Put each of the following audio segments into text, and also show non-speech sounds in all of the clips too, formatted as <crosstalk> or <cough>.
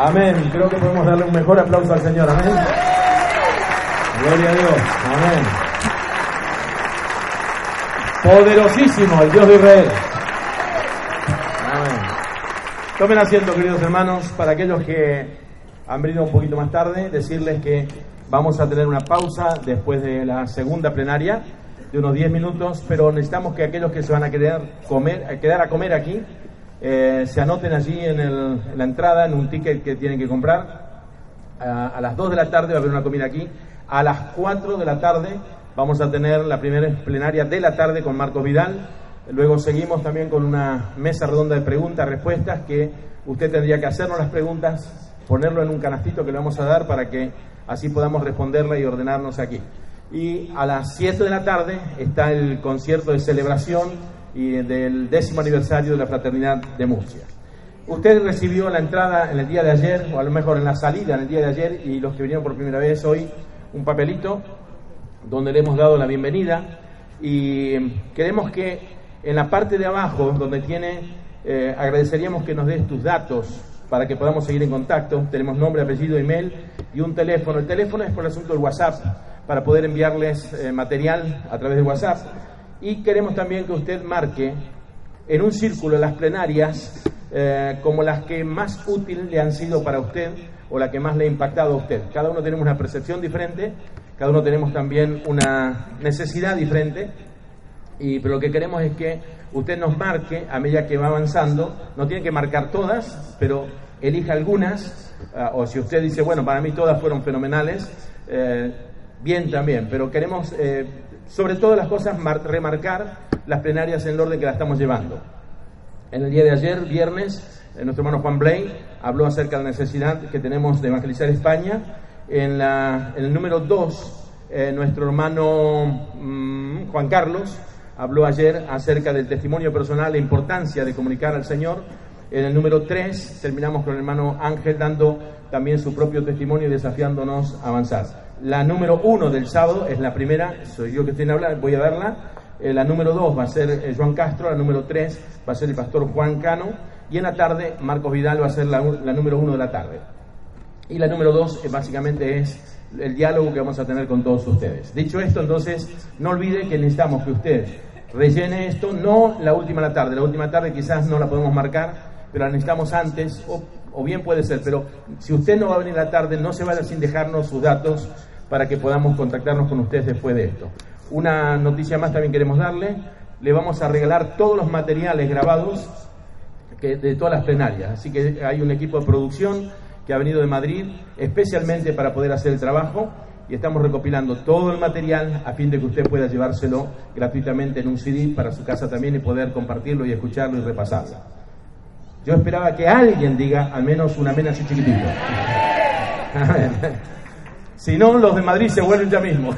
Amén. Creo que podemos darle un mejor aplauso al Señor. Amén. Gloria a Dios. Amén. Poderosísimo el Dios de Israel. Amén. Tomen asiento, queridos hermanos, para aquellos que han venido un poquito más tarde, decirles que vamos a tener una pausa después de la segunda plenaria de unos 10 minutos, pero necesitamos que aquellos que se van a quedar, comer, a quedar a comer aquí eh, se anoten allí en, la entrada, en un ticket que tienen que comprar. A, las 2 de la tarde va a haber una comida aquí. A las 4 de la tarde vamos a tener la primera plenaria de la tarde con Marcos Vidal. Luego seguimos también con una mesa redonda de preguntas, respuestas, que usted tendría que hacernos las preguntas, ponerlo en un canastito que le vamos a dar para que así podamos responderla y ordenarnos aquí. Y a las 7 de la tarde está el concierto de celebración y del décimo aniversario de la Fraternidad de Murcia. Usted recibió la entrada en el día de ayer, o a lo mejor en la salida en el día de ayer, y los que vinieron por primera vez hoy, un papelito donde le hemos dado la bienvenida y queremos que en la parte de abajo, donde tiene, eh, agradeceríamos que nos des tus datos para que podamos seguir en contacto. Tenemos nombre, apellido, email y un teléfono. El teléfono es por el asunto del WhatsApp, para poder enviarles eh, material a través de WhatsApp y queremos también que usted marque en un círculo las plenarias eh, como las que más útil le han sido para usted o la que más le ha impactado a usted. Cada uno tenemos una percepción diferente, cada uno tenemos también una necesidad diferente, y, pero lo que queremos es que usted nos marque a medida que va avanzando, no tiene que marcar todas, pero elija algunas, uh, o si usted dice, bueno, para mí todas fueron fenomenales, eh, bien también, pero queremos... Eh, sobre todas las cosas, remarcar las plenarias en el orden que la estamos llevando. En el día de ayer, viernes, eh, nuestro hermano Juan Blay habló acerca de la necesidad que tenemos de evangelizar España. En, el número 2, eh, nuestro hermano mmm, Juan Carlos habló ayer acerca del testimonio personal, la importancia de comunicar al Señor. En el número 3 terminamos con el hermano Ángel dando también su propio testimonio y desafiándonos a avanzar. La número uno del sábado es la primera, soy yo que estoy en hablar, voy a darla. Eh, la número dos va a ser eh, Juan Castro, la número tres va a ser el pastor Juan Cano y en la tarde Marcos Vidal va a ser la, la número uno de la tarde. Y la número dos eh, básicamente es el diálogo que vamos a tener con todos ustedes. Dicho esto, entonces, no olvide que necesitamos que usted rellene esto, no la última la tarde, la última tarde quizás no la podemos marcar, pero la necesitamos antes, o, o bien puede ser, pero si usted no va a venir la tarde, no se vaya sin dejarnos sus datos para que podamos contactarnos con ustedes después de esto. Una noticia más también queremos darle, le vamos a regalar todos los materiales grabados de todas las plenarias, así que hay un equipo de producción que ha venido de Madrid especialmente para poder hacer el trabajo y estamos recopilando todo el material a fin de que usted pueda llevárselo gratuitamente en un CD para su casa también y poder compartirlo y escucharlo y repasarlo. Yo esperaba que alguien diga al menos una mena así chiquitito. <laughs> Si no, los de Madrid se vuelven ya mismo.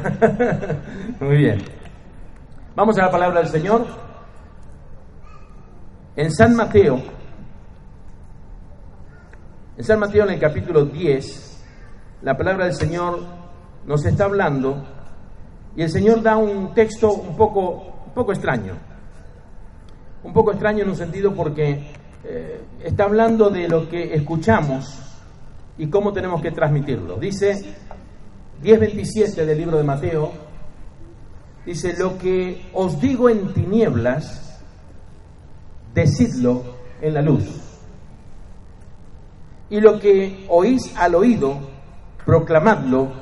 <laughs> Muy bien. Vamos a la palabra del Señor. En San Mateo, en San Mateo en el capítulo 10, la palabra del Señor nos está hablando y el Señor da un texto un poco, un poco extraño. Un poco extraño en un sentido porque eh, está hablando de lo que escuchamos y cómo tenemos que transmitirlo. Dice, 10.27 del libro de Mateo, dice, lo que os digo en tinieblas, decidlo en la luz. Y lo que oís al oído, proclamadlo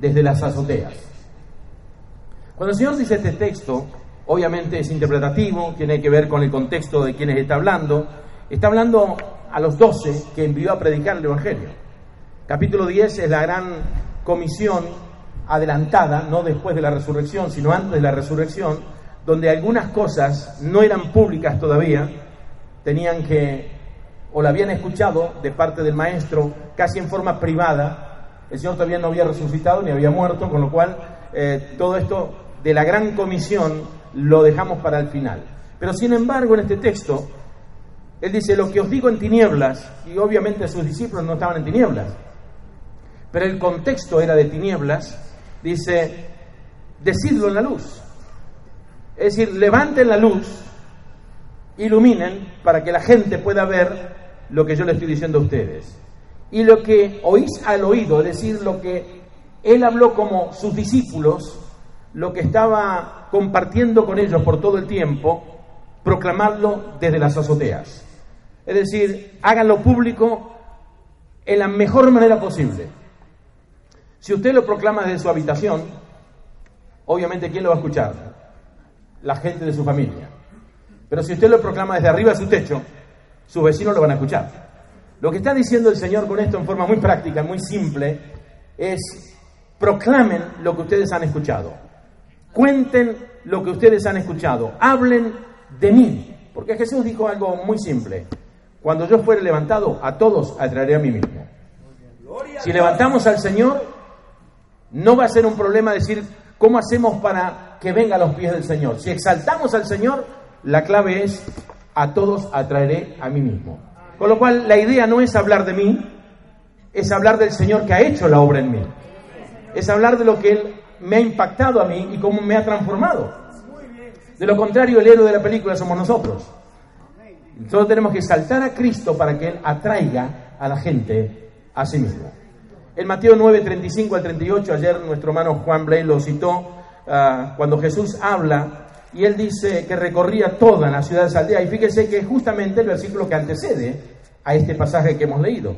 desde las azoteas. Cuando el Señor dice este texto, obviamente es interpretativo, tiene que ver con el contexto de quienes está hablando. Está hablando a los doce que envió a predicar el Evangelio. Capítulo 10 es la gran comisión adelantada, no después de la resurrección, sino antes de la resurrección, donde algunas cosas no eran públicas todavía, tenían que o la habían escuchado de parte del maestro casi en forma privada. El Señor todavía no había resucitado ni había muerto, con lo cual eh, todo esto de la gran comisión lo dejamos para el final. Pero sin embargo, en este texto, Él dice, lo que os digo en tinieblas, y obviamente sus discípulos no estaban en tinieblas, pero el contexto era de tinieblas, dice, decidlo en la luz. Es decir, levanten la luz, iluminen para que la gente pueda ver lo que yo le estoy diciendo a ustedes. Y lo que oís al oído, es decir, lo que él habló como sus discípulos, lo que estaba compartiendo con ellos por todo el tiempo, proclamarlo desde las azoteas. Es decir, háganlo público en la mejor manera posible. Si usted lo proclama desde su habitación, obviamente ¿quién lo va a escuchar? La gente de su familia. Pero si usted lo proclama desde arriba de su techo, sus vecinos lo van a escuchar. Lo que está diciendo el Señor con esto en forma muy práctica, muy simple, es proclamen lo que ustedes han escuchado. Cuenten lo que ustedes han escuchado. Hablen de mí. Porque Jesús dijo algo muy simple. Cuando yo fuere levantado, a todos atraeré a mí mismo. Si levantamos al Señor, no va a ser un problema decir cómo hacemos para que venga a los pies del Señor. Si exaltamos al Señor, la clave es a todos atraeré a mí mismo. Con lo cual, la idea no es hablar de mí, es hablar del Señor que ha hecho la obra en mí. Es hablar de lo que Él me ha impactado a mí y cómo me ha transformado. De lo contrario, el héroe de la película somos nosotros. Solo tenemos que saltar a Cristo para que Él atraiga a la gente a sí mismo. En Mateo 9, 35 al 38, ayer nuestro hermano Juan Blay lo citó, ah, cuando Jesús habla y él dice que recorría toda la ciudad de aldea. Y fíjese que justamente el versículo que antecede a este pasaje que hemos leído.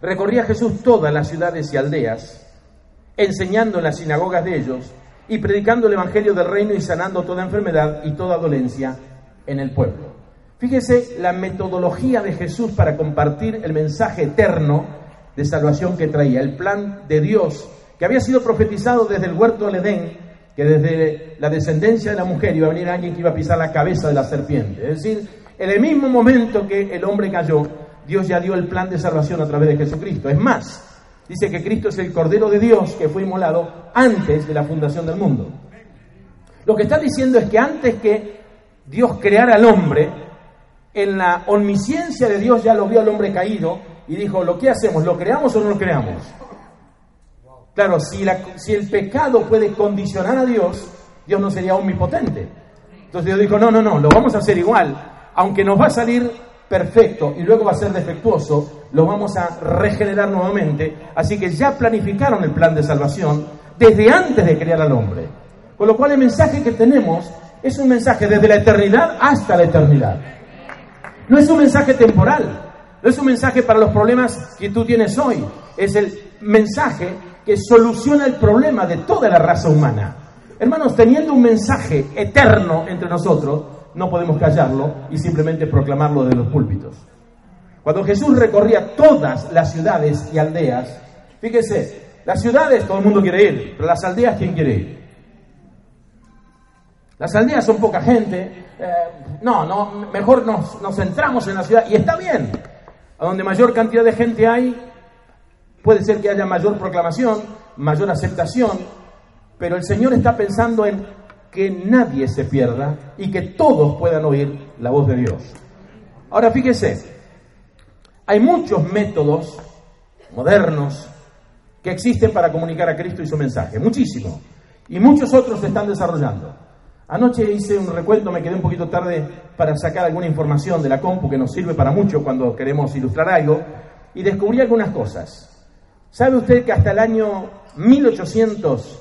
Recorría Jesús todas las ciudades y aldeas, enseñando en las sinagogas de ellos y predicando el Evangelio del reino y sanando toda enfermedad y toda dolencia en el pueblo. Fíjese la metodología de Jesús para compartir el mensaje eterno de salvación que traía, el plan de Dios que había sido profetizado desde el huerto del Edén que desde la descendencia de la mujer iba a venir alguien que iba a pisar la cabeza de la serpiente. Es decir, en el mismo momento que el hombre cayó, Dios ya dio el plan de salvación a través de Jesucristo. Es más, dice que Cristo es el Cordero de Dios que fue inmolado antes de la fundación del mundo. Lo que está diciendo es que antes que Dios creara al hombre, en la omnisciencia de Dios ya lo vio al hombre caído y dijo, ¿lo que hacemos? ¿Lo creamos o no lo creamos? Claro, si, si el pecado puede condicionar a Dios, Dios no sería omnipotente. Entonces Dios dijo, no, no, no, lo vamos a hacer igual. Aunque nos va a salir perfecto y luego va a ser defectuoso, lo vamos a regenerar nuevamente. Así que ya planificaron el plan de salvación desde antes de crear al hombre. Con lo cual el mensaje que tenemos es un mensaje desde la eternidad hasta la eternidad. No es un mensaje temporal, no es un mensaje para los problemas que tú tienes hoy, es el mensaje que soluciona el problema de toda la raza humana. Hermanos, teniendo un mensaje eterno entre nosotros, no podemos callarlo y simplemente proclamarlo de los púlpitos. Cuando Jesús recorría todas las ciudades y aldeas, fíjese, las ciudades todo el mundo quiere ir, pero las aldeas, ¿quién quiere ir? Las aldeas son poca gente, eh, no, no, mejor nos, nos centramos en la ciudad y está bien. A donde mayor cantidad de gente hay, Puede ser que haya mayor proclamación, mayor aceptación, pero el Señor está pensando en que nadie se pierda y que todos puedan oír la voz de Dios. Ahora fíjese, hay muchos métodos modernos que existen para comunicar a Cristo y su mensaje, muchísimo, y muchos otros se están desarrollando. Anoche hice un recuento, me quedé un poquito tarde para sacar alguna información de la compu que nos sirve para mucho cuando queremos ilustrar algo, y descubrí algunas cosas. ¿Sabe usted que hasta el año 1800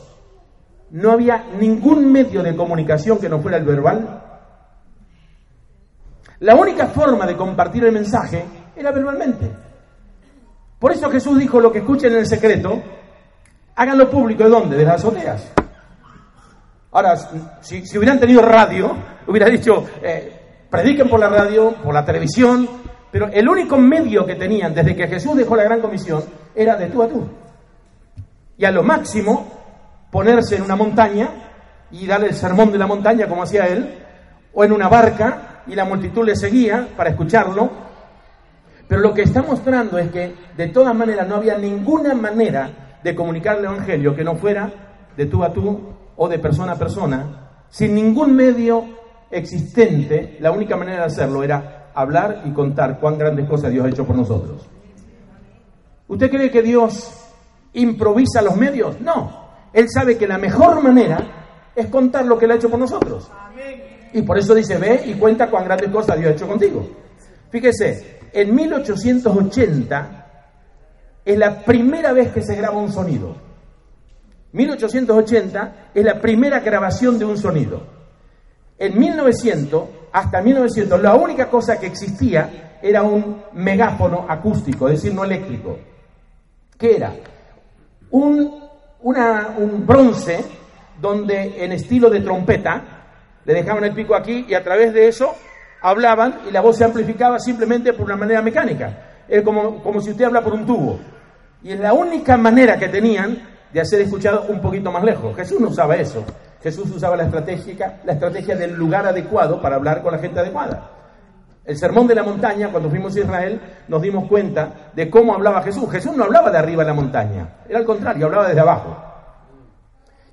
no había ningún medio de comunicación que no fuera el verbal? La única forma de compartir el mensaje era verbalmente. Por eso Jesús dijo lo que escuchen en el secreto, háganlo público. ¿De dónde? De las azoteas. Ahora, si, hubieran tenido radio, hubiera dicho, eh, prediquen por la radio, por la televisión, pero el único medio que tenían desde que Jesús dejó la gran comisión era de tú a tú. Y a lo máximo ponerse en una montaña y darle el sermón de la montaña como hacía él, o en una barca y la multitud le seguía para escucharlo, Pero lo que está mostrando es que de todas maneras no había ninguna manera de comunicar el Evangelio que no fuera de tú a tú o de persona a persona, sin ningún medio existente, la única manera de hacerlo era hablar y contar cuán grandes cosas Dios ha hecho por nosotros. ¿Usted cree que Dios improvisa los medios? No. Él sabe que la mejor manera es contar lo que Él ha hecho por nosotros. Y por eso dice, ve y cuenta cuán grandes cosas Dios ha hecho contigo. Fíjese, en 1880 es la primera vez que se graba un sonido. 1880 es la primera grabación de un sonido. En 1900, hasta 1900, la única cosa que existía era un megáfono acústico, es decir, no eléctrico. ¿Qué era? Un, un bronce donde en estilo de trompeta le dejaban el pico aquí y a través de eso hablaban y la voz se amplificaba simplemente por una manera mecánica. Como, como si usted habla por un tubo. Y es la única manera que tenían de hacer escuchado un poquito más lejos. Jesús no usaba eso. Jesús usaba la, la estrategia del lugar adecuado para hablar con la gente adecuada. El sermón de la montaña, cuando fuimos a Israel, nos dimos cuenta de cómo hablaba Jesús. Jesús no hablaba de arriba de la montaña, era al contrario, hablaba desde abajo.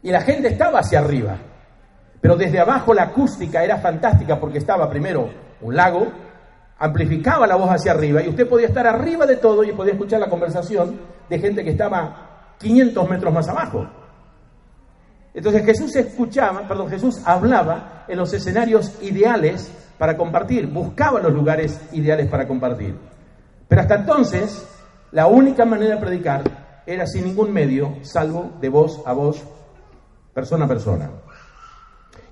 Y la gente estaba hacia arriba, pero desde abajo la acústica era fantástica porque estaba primero un lago, amplificaba la voz hacia arriba y usted podía estar arriba de todo y podía escuchar la conversación de gente que estaba 500 metros más abajo. Entonces Jesús escuchaba, perdón, Jesús hablaba en los escenarios ideales para compartir, buscaba los lugares ideales para compartir. Pero hasta entonces, la única manera de predicar era sin ningún medio, salvo de voz a voz, persona a persona.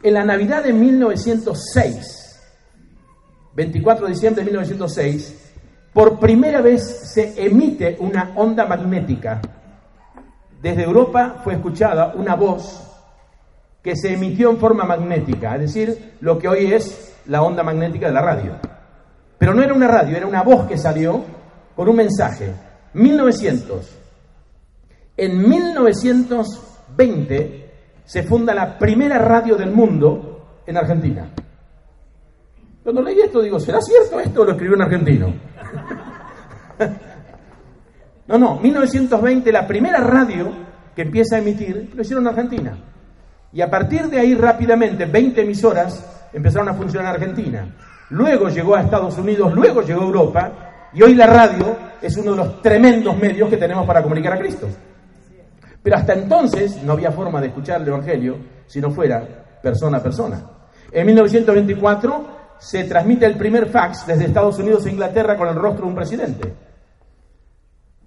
En la Navidad de 1906, 24 de diciembre de 1906, por primera vez se emite una onda magnética. Desde Europa fue escuchada una voz que se emitió en forma magnética, es decir, lo que hoy es la onda magnética de la radio. Pero no era una radio, era una voz que salió con un mensaje. 1900. En 1920 se funda la primera radio del mundo en Argentina. Cuando leí esto digo, ¿será cierto esto lo escribió un argentino? <laughs> no, no, 1920 la primera radio que empieza a emitir lo hicieron en Argentina. Y a partir de ahí rápidamente 20 emisoras empezaron a funcionar en Argentina. Luego llegó a Estados Unidos, luego llegó a Europa y hoy la radio es uno de los tremendos medios que tenemos para comunicar a Cristo. Pero hasta entonces no había forma de escuchar el Evangelio si no fuera persona a persona. En 1924 se transmite el primer fax desde Estados Unidos a Inglaterra con el rostro de un presidente.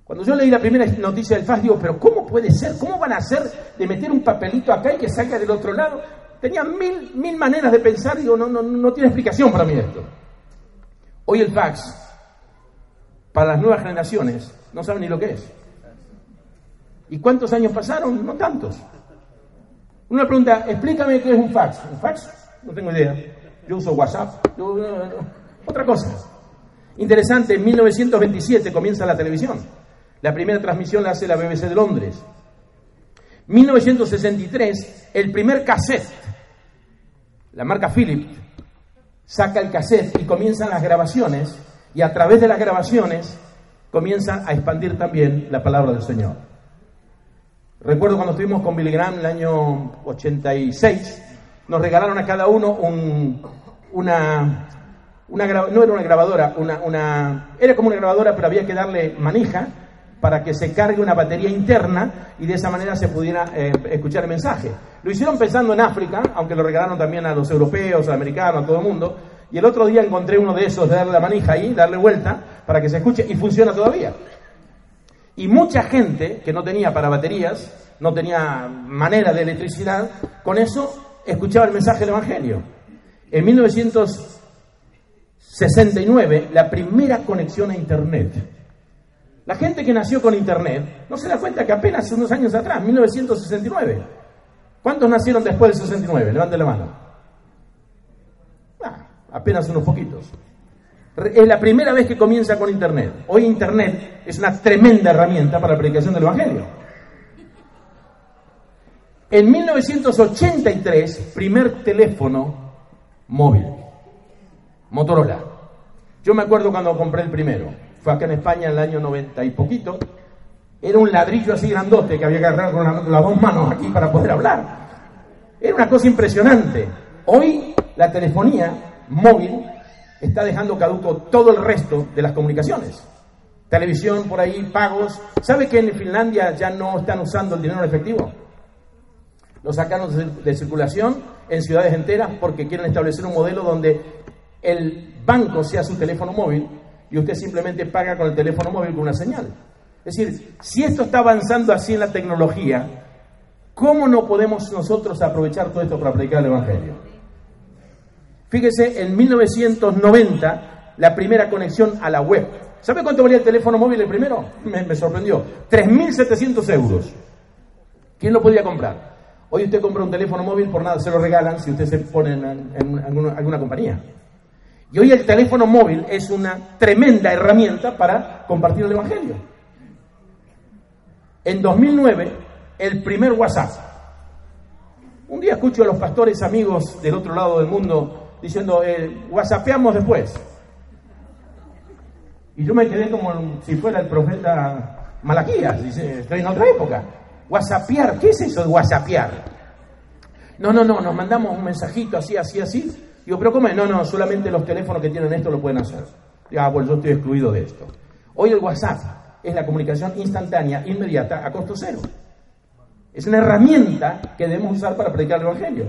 Cuando yo leí la primera noticia del fax, digo, pero ¿cómo puede ser? ¿Cómo van a hacer de meter un papelito acá y que salga del otro lado? Tenía mil, mil maneras de pensar, digo, no, no, no tiene explicación para mí esto. Hoy el fax, para las nuevas generaciones, no saben ni lo que es. ¿Y cuántos años pasaron? No tantos. Una pregunta, explícame qué es un fax. ¿Un fax? No tengo idea yo uso WhatsApp, otra cosa. Interesante, en 1927 comienza la televisión. La primera transmisión la hace la BBC de Londres. 1963, el primer cassette, la marca Philips, saca el cassette y comienzan las grabaciones y a través de las grabaciones comienza a expandir también la palabra del Señor. Recuerdo cuando estuvimos con Billy Graham el año 86, nos regalaron a cada uno un, una, una no era una grabadora, una, una, era como una grabadora, pero había que darle manija para que se cargue una batería interna y de esa manera se pudiera eh, escuchar el mensaje. Lo hicieron pensando en África, aunque lo regalaron también a los europeos, a los americanos, a todo el mundo. Y el otro día encontré uno de esos de darle la manija ahí, darle vuelta para que se escuche y funciona todavía. Y mucha gente que no tenía para baterías, no tenía manera de electricidad, con eso escuchaba el mensaje del Evangelio. En 1969, la primera conexión a Internet. La gente que nació con Internet no se da cuenta que apenas unos años atrás, 1969. ¿Cuántos nacieron después del 69? Levante la mano. Ah, apenas unos poquitos. Es la primera vez que comienza con Internet. Hoy Internet es una tremenda herramienta para la predicación del Evangelio. En 1983, primer teléfono móvil. Motorola. Yo me acuerdo cuando compré el primero. Fue acá en España en el año 90 y poquito, era un ladrillo así grandote que había que agarrar con las dos manos aquí para poder hablar. Era una cosa impresionante. Hoy la telefonía móvil está dejando caduco todo el resto de las comunicaciones. Televisión por ahí, pagos. ¿Sabe que en Finlandia ya no están usando el dinero en efectivo? Lo sacaron de circulación en ciudades enteras porque quieren establecer un modelo donde el banco sea su teléfono móvil y usted simplemente paga con el teléfono móvil con una señal. Es decir, si esto está avanzando así en la tecnología, ¿cómo no podemos nosotros aprovechar todo esto para predicar el Evangelio? Fíjese, en 1990, la primera conexión a la web. ¿Sabe cuánto valía el teléfono móvil el primero? <laughs> Me, me sorprendió. 3.700 euros. ¿Quién lo podía comprar? Hoy usted compra un teléfono móvil, por nada se lo regalan si usted se pone en, alguna compañía. Y hoy el teléfono móvil es una tremenda herramienta para compartir el Evangelio. En 2009, el primer WhatsApp. Un día escucho a los pastores amigos del otro lado del mundo diciendo, eh, WhatsAppeamos después. Y yo me quedé como si fuera el profeta Malaquías, dice, estoy en otra época. WhatsAppear, ¿qué es eso de WhatsAppear? No, no, no, nos mandamos un mensajito así, así, así. Digo, pero ¿cómo es? No, no, solamente los teléfonos que tienen esto lo pueden hacer. Ah, pues yo estoy excluido de esto. Hoy el WhatsApp es la comunicación instantánea, inmediata, a costo cero. Es una herramienta que debemos usar para predicar el Evangelio.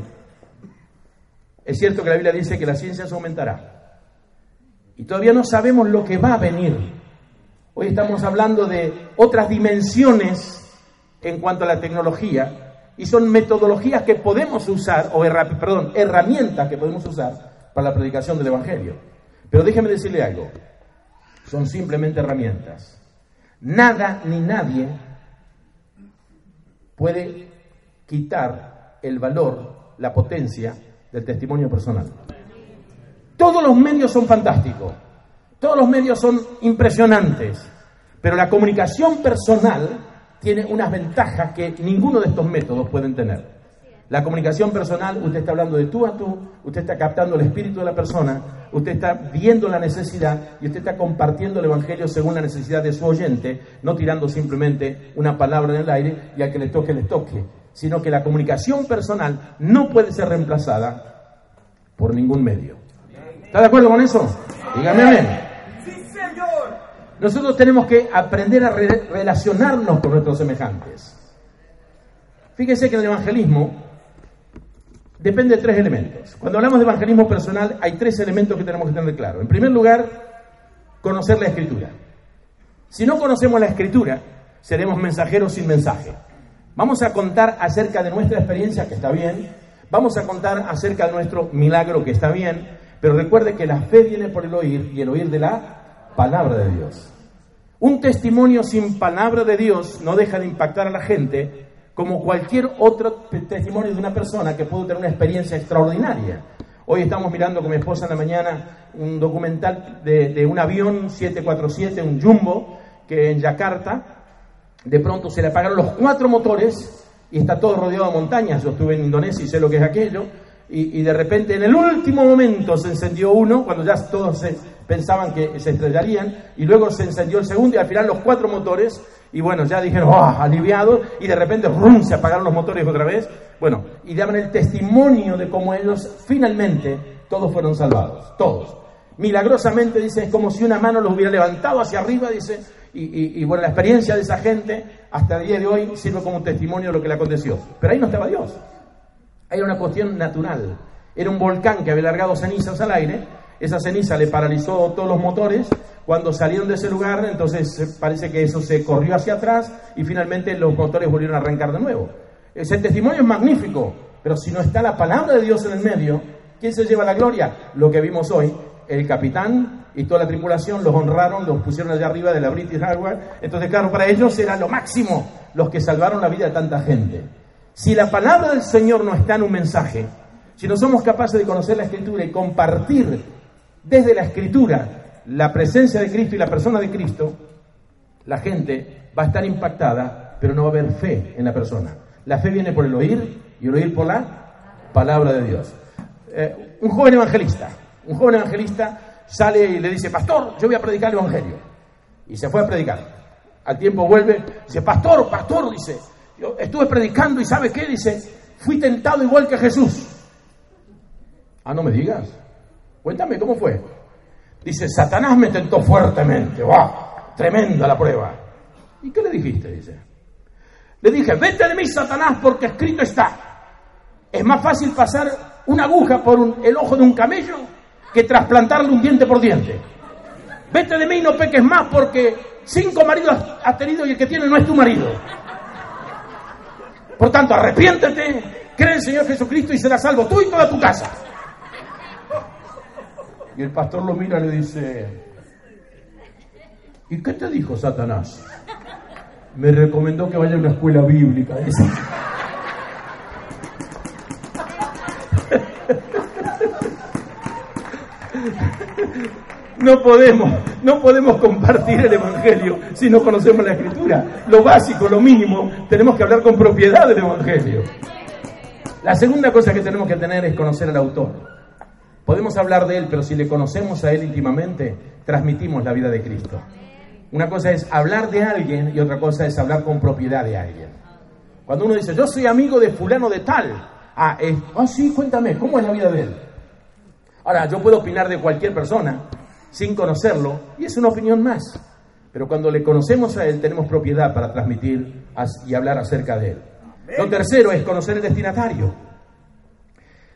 Es cierto que la Biblia dice que la ciencia se aumentará. Y todavía no sabemos lo que va a venir. Hoy estamos hablando de otras dimensiones en cuanto a la tecnología y son metodologías que podemos usar, o perdón, herramientas que podemos usar para la predicación del Evangelio. Pero déjeme decirle algo, son simplemente herramientas. Nada ni nadie puede quitar el valor, la potencia del testimonio personal. Todos los medios son fantásticos, todos los medios son impresionantes, pero la comunicación personal tiene unas ventajas que ninguno de estos métodos pueden tener. La comunicación personal, usted está hablando de tú a tú, usted está captando el espíritu de la persona, usted está viendo la necesidad y usted está compartiendo el Evangelio según la necesidad de su oyente, no tirando simplemente una palabra en el aire y al que le toque, le toque, sino que la comunicación personal no puede ser reemplazada por ningún medio. ¿Está de acuerdo con eso? Dígame amén. Nosotros tenemos que aprender a relacionarnos con nuestros semejantes. Fíjese que en el evangelismo depende de tres elementos. Cuando hablamos de evangelismo personal, hay tres elementos que tenemos que tener claro. En primer lugar, conocer la escritura. Si no conocemos la escritura, seremos mensajeros sin mensaje. Vamos a contar acerca de nuestra experiencia, que está bien. Vamos a contar acerca de nuestro milagro, que está bien. Pero recuerde que la fe viene por el oír y el oír de la palabra de Dios. Un testimonio sin palabra de Dios no deja de impactar a la gente como cualquier otro testimonio de una persona que pudo tener una experiencia extraordinaria. Hoy estamos mirando con mi esposa en la mañana un documental de, un avión 747, un jumbo, que en Yakarta de pronto se le apagaron los cuatro motores y está todo rodeado de montañas. Yo estuve en Indonesia y sé lo que es aquello. Y, de repente en el último momento se encendió uno, cuando ya todos se, pensaban que se estrellarían, y luego se encendió el segundo y al final los cuatro motores y bueno, ya dijeron, oh, aliviados, y de repente, ¡rum! se apagaron los motores otra vez. Bueno, y daban el testimonio de cómo ellos finalmente todos fueron salvados, todos. Milagrosamente, dice, es como si una mano los hubiera levantado hacia arriba, dice, y, bueno, la experiencia de esa gente hasta el día de hoy sirve como testimonio de lo que le aconteció. Pero ahí no estaba Dios. Era una cuestión natural. Era un volcán que había largado cenizas al aire, esa ceniza le paralizó todos los motores cuando salieron de ese lugar, entonces parece que eso se corrió hacia atrás y finalmente los motores volvieron a arrancar de nuevo. Ese testimonio es magnífico, pero si no está la palabra de Dios en el medio, ¿quién se lleva la gloria? Lo que vimos hoy, el capitán y toda la tripulación los honraron, los pusieron allá arriba de la British Airways. Entonces, claro, para ellos era lo máximo los que salvaron la vida de tanta gente. Si la palabra del Señor no está en un mensaje, si no somos capaces de conocer la Escritura y compartir desde la Escritura la presencia de Cristo y la persona de Cristo, la gente va a estar impactada, pero no va a haber fe en la persona. La fe viene por el oír y el oír por la palabra de Dios. Eh, un joven evangelista, un joven evangelista sale y le dice, pastor, yo voy a predicar el Evangelio. Y se fue a predicar. Al tiempo vuelve, dice, pastor, pastor, dice, yo estuve predicando y ¿sabe qué? Dice, fui tentado igual que Jesús. Ah, no me digas. Cuéntame, ¿cómo fue? Dice, Satanás me tentó fuertemente. ¡Wow! Tremenda la prueba. ¿Y qué le dijiste? Dice. Le dije, vete de mí, Satanás, porque escrito está. Es más fácil pasar una aguja por el ojo de un camello que trasplantarle un diente por diente. Vete de mí y no peques más porque cinco maridos has tenido y el que tiene no es tu marido. Por tanto, arrepiéntete, cree en el Señor Jesucristo y será salvo tú y toda tu casa. Y el pastor lo mira y le dice, ¿y qué te dijo Satanás? Me recomendó que vaya a una escuela bíblica. No podemos, no podemos compartir el Evangelio si no conocemos la Escritura. Lo básico, lo mínimo, tenemos que hablar con propiedad del Evangelio. La segunda cosa que tenemos que tener es conocer al autor. Podemos hablar de él, pero si le conocemos a él íntimamente, transmitimos la vida de Cristo. Una cosa es hablar de alguien y otra cosa es hablar con propiedad de alguien. Cuando uno dice, yo soy amigo de fulano de tal, ah, es, ah sí, cuéntame, ¿cómo es la vida de él? Ahora, yo puedo opinar de cualquier persona, sin conocerlo, y es una opinión más. Pero cuando le conocemos a Él, tenemos propiedad para transmitir y hablar acerca de Él. Lo tercero es conocer el destinatario.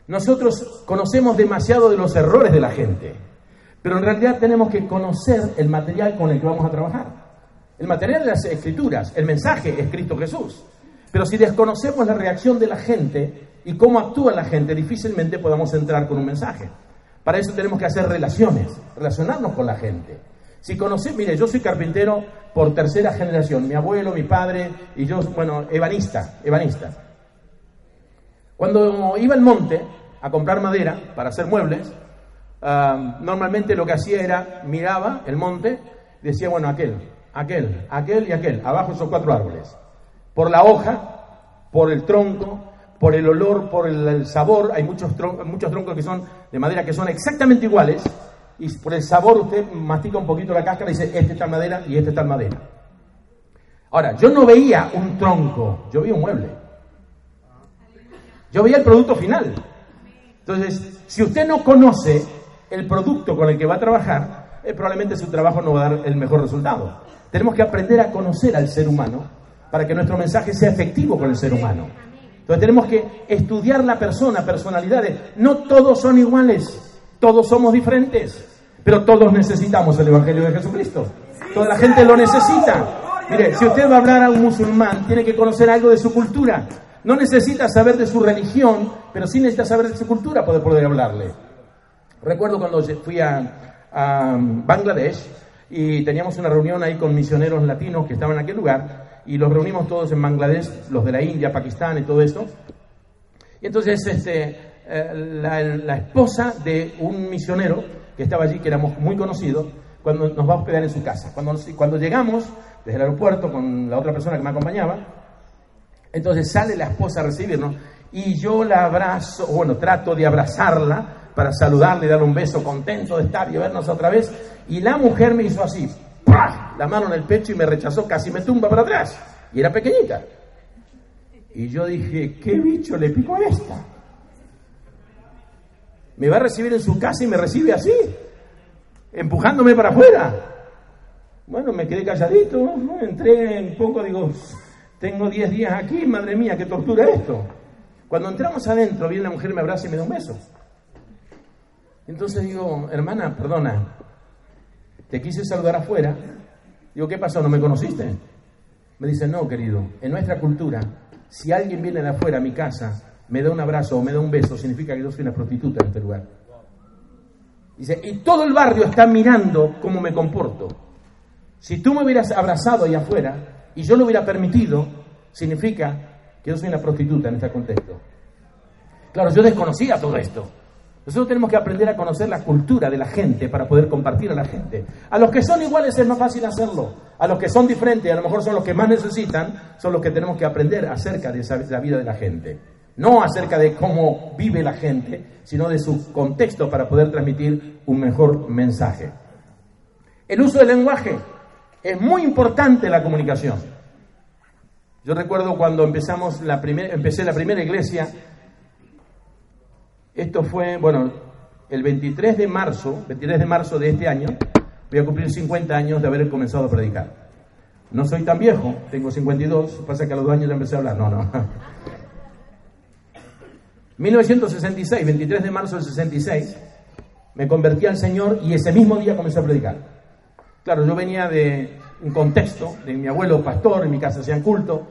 Nosotros conocemos demasiado de los errores de la gente, pero en realidad tenemos que conocer el material con el que vamos a trabajar. El material de las escrituras, el mensaje es Cristo Jesús. Pero si desconocemos la reacción de la gente y cómo actúa la gente, difícilmente podamos entrar con un mensaje. Para eso tenemos que hacer relaciones, relacionarnos con la gente. Si conocemos, mire, yo soy carpintero por tercera generación, mi abuelo, mi padre y yo, bueno, ebanista, ebanista. Cuando iba al monte a comprar madera para hacer muebles, normalmente lo que hacía era miraba el monte, decía, bueno, aquel, aquel, aquel y aquel, abajo esos cuatro árboles. Por la hoja, por el tronco, por el olor, por el, sabor. Hay muchos, troncos, muchos troncos que son de madera que son exactamente iguales. Y por el sabor usted mastica un poquito la cáscara y dice, este está madera y este está madera. Ahora, yo no veía un tronco, yo veía un mueble. Yo veía el producto final. Entonces, si usted no conoce el producto con el que va a trabajar, eh, probablemente su trabajo no va a dar el mejor resultado. Tenemos que aprender a conocer al ser humano para que nuestro mensaje sea efectivo con el ser humano. Entonces tenemos que estudiar la persona, personalidades. No todos son iguales, todos somos diferentes, pero todos necesitamos el Evangelio de Jesucristo. Toda la gente lo necesita. Mire, si usted va a hablar a un musulmán, tiene que conocer algo de su cultura. No necesita saber de su religión, pero sí necesita saber de su cultura para poder hablarle. Recuerdo cuando fui a, a Bangladesh y teníamos una reunión ahí con misioneros latinos que estaban en aquel lugar y los reunimos todos en Bangladesh, los de la India, Pakistán y todo esto. Y entonces este, eh, la, esposa de un misionero que estaba allí, que éramos muy conocidos, cuando nos va a hospedar en su casa. Cuando, cuando llegamos desde el aeropuerto con la otra persona que me acompañaba, entonces sale la esposa a recibirnos y yo la abrazo, bueno, trato de abrazarla para saludarle darle un beso contento de estar y vernos otra vez. Y la mujer me hizo así, la mano en el pecho y me rechazó, casi me tumba para atrás. Y era pequeñita. Y yo dije, ¿qué bicho le pico a esta? Me va a recibir en su casa y me recibe así, empujándome para afuera. Bueno, me quedé calladito, entré un poco, digo, tengo 10 días aquí, madre mía, qué tortura esto. Cuando entramos adentro, viene la mujer, me abraza y me da un beso. Entonces digo, hermana, perdona, te quise saludar afuera. Digo, ¿qué pasó? ¿No me conociste? Me dice, no, querido, en nuestra cultura, si alguien viene de afuera a mi casa, me da un abrazo o me da un beso, significa que yo soy una prostituta en este lugar. Dice, y todo el barrio está mirando cómo me comporto. Si tú me hubieras abrazado allá afuera y yo lo hubiera permitido, significa que yo soy una prostituta en este contexto. Claro, yo desconocía todo esto. Nosotros tenemos que aprender a conocer la cultura de la gente para poder compartir a la gente. A los que son iguales es más fácil hacerlo. A los que son diferentes, a lo mejor son los que más necesitan, son los que tenemos que aprender acerca de la vida de la gente. No acerca de cómo vive la gente, sino de su contexto para poder transmitir un mejor mensaje. El uso del lenguaje. Es muy importante la comunicación. Yo recuerdo cuando empezamos la empecé la primera iglesia, esto fue, bueno, el 23 de marzo, 23 de marzo de este año, voy a cumplir 50 años de haber comenzado a predicar. No soy tan viejo, tengo 52, pasa que a los dos años ya empecé a hablar, no, no. <laughs> 1966, 23 de marzo del 66, me convertí al Señor y ese mismo día comencé a predicar. Claro, yo venía de un contexto de mi abuelo pastor, en mi casa hacían culto.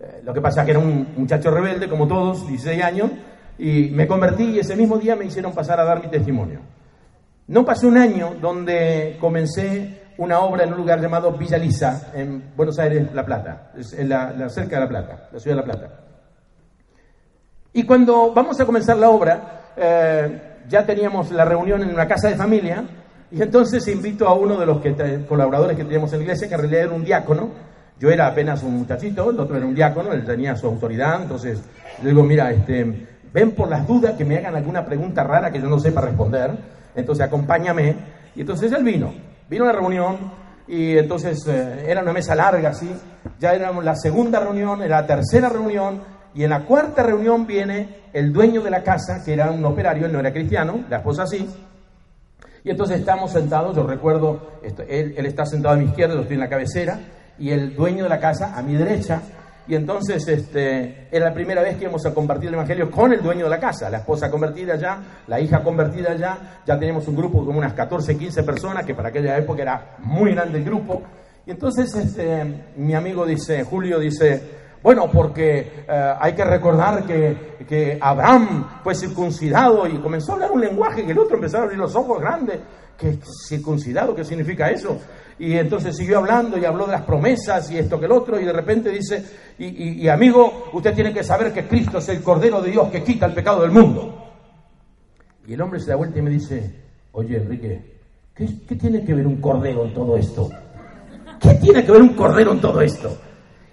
Eh, lo que pasa es que era un muchacho rebelde, como todos, 16 años, y me convertí y ese mismo día me hicieron pasar a dar mi testimonio. No pasó un año donde comencé una obra en un lugar llamado Villa Lisa, en Buenos Aires, La Plata, en la, cerca de La Plata, la ciudad de La Plata. Y cuando vamos a comenzar la obra, eh, ya teníamos la reunión en una casa de familia, y entonces invito a uno de los colaboradores que teníamos en la iglesia, que en realidad era un diácono. Yo era apenas un muchachito, el otro era un diácono, él tenía su autoridad. Entonces le digo, mira, este, ven por las dudas que me hagan alguna pregunta rara que yo no sepa responder. Entonces acompáñame. Y entonces él vino, vino a la reunión y entonces eh, era una mesa larga, así. Ya era la segunda reunión, era la tercera reunión y en la cuarta reunión viene el dueño de la casa, que era un operario, él no era cristiano, la esposa sí y entonces estamos sentados, yo recuerdo, él, está sentado a mi izquierda, yo estoy en la cabecera, y el dueño de la casa a mi derecha. Y entonces este, era la primera vez que íbamos a compartir el Evangelio con el dueño de la casa, la esposa convertida ya, la hija convertida ya, ya teníamos un grupo como unas 14, 15 personas, que para aquella época era muy grande el grupo. Y entonces este, mi amigo dice, Julio dice, bueno, porque eh, hay que recordar que, que, Abraham fue circuncidado y comenzó a hablar un lenguaje que el otro empezó a abrir los ojos grandes. ¿Qué circuncidado? ¿Qué significa eso? Y entonces siguió hablando y habló de las promesas y esto que el otro y de repente dice, y, amigo, usted tiene que saber que Cristo es el Cordero de Dios que quita el pecado del mundo. Y el hombre se da vuelta y me dice, oye Enrique, ¿qué, qué tiene que ver un cordero en todo esto? ¿Qué tiene que ver un cordero en todo esto?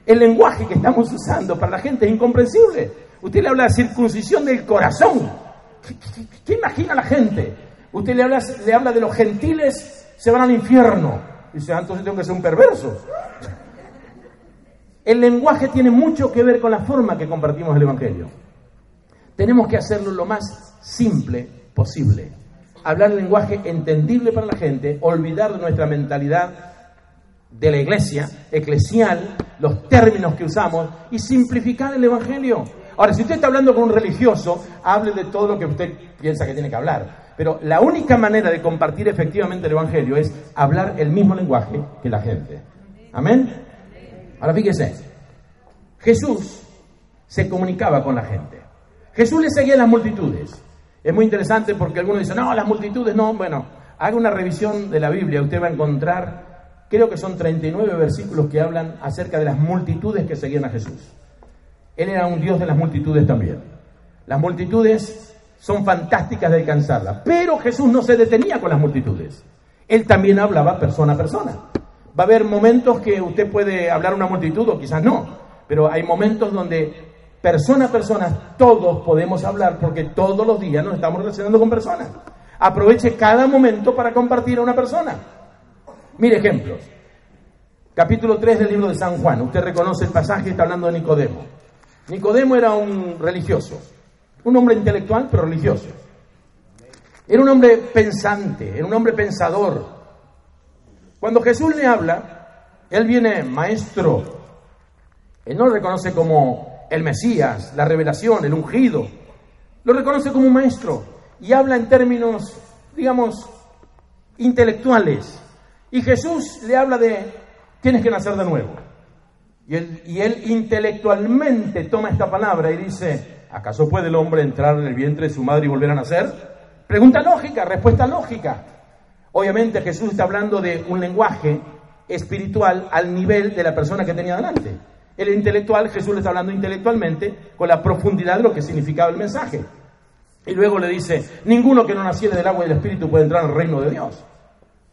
El lenguaje que estamos usando para la gente es incomprensible. Usted le habla de circuncisión del corazón. ¿Qué, imagina la gente? Usted le habla, le habla de los gentiles, se van al infierno. Dice, ah, entonces tengo que ser un perverso. El lenguaje tiene mucho que ver con la forma que compartimos el Evangelio. Tenemos que hacerlo lo más simple posible. Hablar el lenguaje entendible para la gente, olvidar nuestra mentalidad de la iglesia, eclesial, los términos que usamos y simplificar el Evangelio. Ahora, si usted está hablando con un religioso, hable de todo lo que usted piensa que tiene que hablar. Pero la única manera de compartir efectivamente el Evangelio es hablar el mismo lenguaje que la gente. Amén. Ahora fíjese, Jesús se comunicaba con la gente. Jesús le seguía a las multitudes. Es muy interesante porque algunos dicen, no, las multitudes no. Bueno, haga una revisión de la Biblia, usted va a encontrar Creo que son 39 versículos que hablan acerca de las multitudes que seguían a Jesús. Él era un Dios de las multitudes también. Las multitudes son fantásticas de alcanzarlas, pero Jesús no se detenía con las multitudes. Él también hablaba persona a persona. Va a haber momentos que usted puede hablar a una multitud o quizás no, pero hay momentos donde persona a persona todos podemos hablar porque todos los días nos estamos relacionando con personas. Aproveche cada momento para compartir a una persona. Mire ejemplos. Capítulo 3 del libro de San Juan. Usted reconoce el pasaje, está hablando de Nicodemo. Nicodemo era un religioso, un hombre intelectual, pero religioso. Era un hombre pensante, era un hombre pensador. Cuando Jesús le habla, él viene maestro. Él no lo reconoce como el Mesías, la revelación, el ungido. Lo reconoce como un maestro y habla en términos, digamos, intelectuales. Y Jesús le habla de, tienes que nacer de nuevo. Y él, intelectualmente toma esta palabra y dice, ¿acaso puede el hombre entrar en el vientre de su madre y volver a nacer? Pregunta lógica, respuesta lógica. Obviamente Jesús está hablando de un lenguaje espiritual al nivel de la persona que tenía delante. El intelectual, Jesús le está hablando intelectualmente con la profundidad de lo que significaba el mensaje. Y luego le dice, ninguno que no naciera del agua y del espíritu puede entrar al reino de Dios.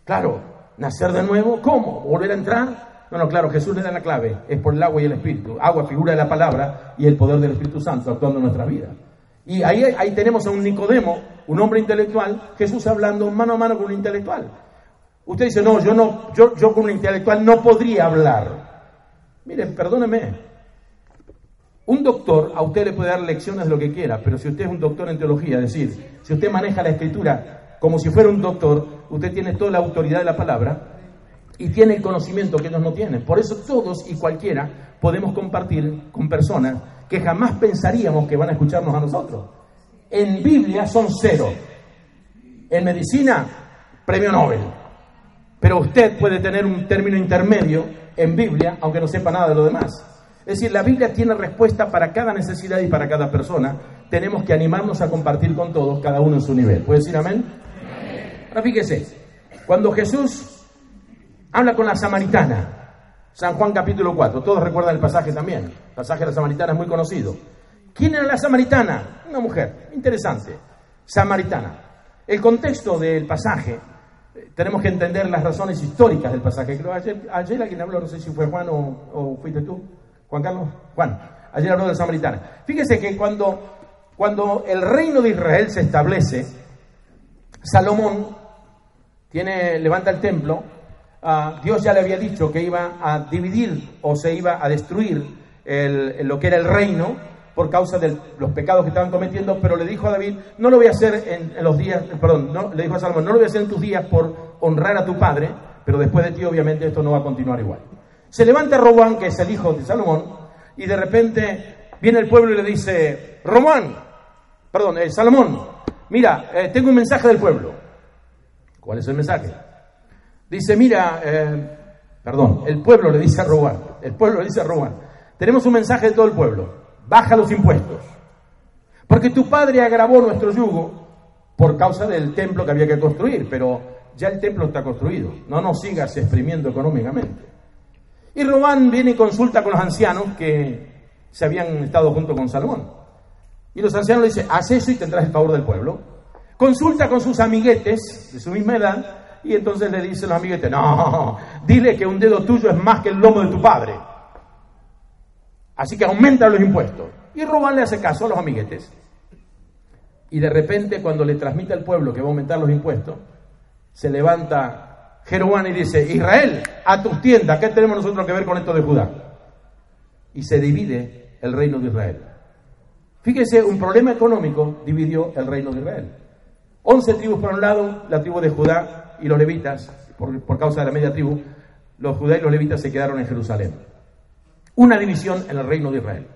Claro, ¿Nacer de nuevo? ¿Cómo? ¿Volver a entrar? No, no, claro, Jesús le da la clave, es por el agua y el Espíritu. Agua, figura de la palabra y el poder del Espíritu Santo actuando en nuestra vida. Y ahí, ahí tenemos a un Nicodemo, un hombre intelectual, Jesús hablando mano a mano con un intelectual. Usted dice, no, yo no, yo, yo con un intelectual no podría hablar. Miren, perdóneme. Un doctor a usted le puede dar lecciones de lo que quiera, pero si usted es un doctor en teología, es decir, si usted maneja la escritura como si fuera un doctor, usted tiene toda la autoridad de la palabra y tiene el conocimiento que ellos no tienen. Por eso todos y cualquiera podemos compartir con personas que jamás pensaríamos que van a escucharnos a nosotros. En Biblia son cero. En medicina, premio Nobel. Pero usted puede tener un término intermedio en Biblia, aunque no sepa nada de lo demás. Es decir, la Biblia tiene respuesta para cada necesidad y para cada persona. Tenemos que animarnos a compartir con todos, cada uno en su nivel. ¿Puede decir amén? Fíjese, cuando Jesús habla con la samaritana. San Juan capítulo 4. Todos recuerdan el pasaje también. El pasaje de la samaritana es muy conocido. ¿Quién era la samaritana? Una mujer. Interesante. Samaritana. El contexto del pasaje, eh, tenemos que entender las razones históricas del pasaje. Creo ayer, ayer alguien habló, no sé si fue Juan o, o fuiste tú. Juan Carlos. Juan. Ayer habló de la samaritana. Fíjese que cuando, cuando el reino de Israel se establece, Salomón tiene, levanta el templo Ah, Dios ya le había dicho que iba a dividir o se iba a destruir lo que era el reino por causa de los pecados que estaban cometiendo, pero le dijo a David, no lo voy a hacer en, los días, perdón, no, le dijo a Salomón, no lo voy a hacer en tus días por honrar a tu padre, pero después de ti obviamente esto no va a continuar igual. Se levanta Robán, que es el hijo de Salomón, y de repente viene el pueblo y le dice, Román, perdón, eh, Salomón, mira, eh, tengo un mensaje del pueblo. ¿Cuál es el mensaje? Dice, mira, eh, perdón, el pueblo le dice a Robán, el pueblo le dice a Robán, tenemos un mensaje de todo el pueblo, baja los impuestos, porque tu padre agravó nuestro yugo por causa del templo que había que construir, pero ya el templo está construido, no nos sigas exprimiendo económicamente. Y Robán viene y consulta con los ancianos que se habían estado junto con Salomón. Y los ancianos le dicen, haz eso y tendrás el favor del pueblo. Consulta con sus amiguetes de su misma edad y entonces le dice los amiguetes, no, dile que un dedo tuyo es más que el lomo de tu padre. Así que aumenta los impuestos. Y Robán le hace caso a los amiguetes. Y de repente cuando le transmite al pueblo que va a aumentar los impuestos, se levanta Jeroboam y dice, Israel, a tus tiendas, ¿qué tenemos nosotros que ver con esto de Judá? Y se divide el reino de Israel. Fíjese, un problema económico dividió el reino de Israel. Once tribus por un lado, la tribu de Judá y los levitas, por, causa de la media tribu, los judíos y los levitas se quedaron en Jerusalén. Una división en el reino de Israel.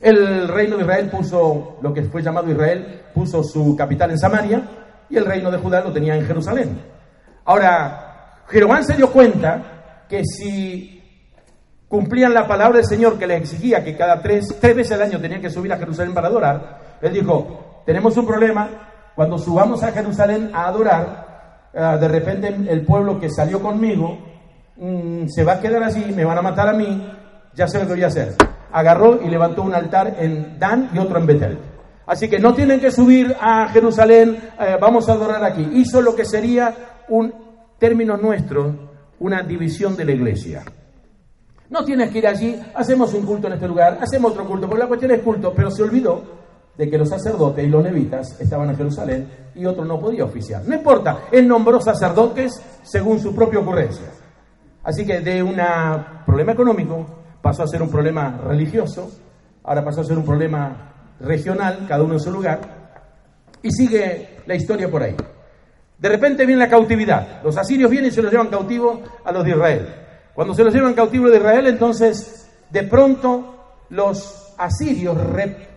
El reino de Israel puso, lo que fue llamado Israel, puso su capital en Samaria y el reino de Judá lo tenía en Jerusalén. Ahora, Jeroboam se dio cuenta que si cumplían la palabra del Señor que les exigía que cada tres, tres veces al año tenían que subir a Jerusalén para adorar, él dijo, tenemos un problema, cuando subamos a Jerusalén a adorar, Ah, de repente el pueblo que salió conmigo mm, se va a quedar así, me van a matar a mí, ya sé lo que voy a hacer. Agarró y levantó un altar en Dan y otro en Betel. Así que no tienen que subir a Jerusalén, eh, vamos a adorar aquí. Hizo lo que sería un término nuestro, una división de la iglesia. No tienes que ir allí, hacemos un culto en este lugar, hacemos otro culto, porque la cuestión es culto, pero se olvidó de que los sacerdotes y los levitas estaban en Jerusalén y otro no podía oficiar. No importa, él nombró sacerdotes según su propia ocurrencia. Así que de un problema económico pasó a ser un problema religioso, ahora pasó a ser un problema regional, cada uno en su lugar, y sigue la historia por ahí. De repente viene la cautividad. Los asirios vienen y se los llevan cautivos a los de Israel. Cuando se los llevan cautivos de Israel, entonces de pronto los asirios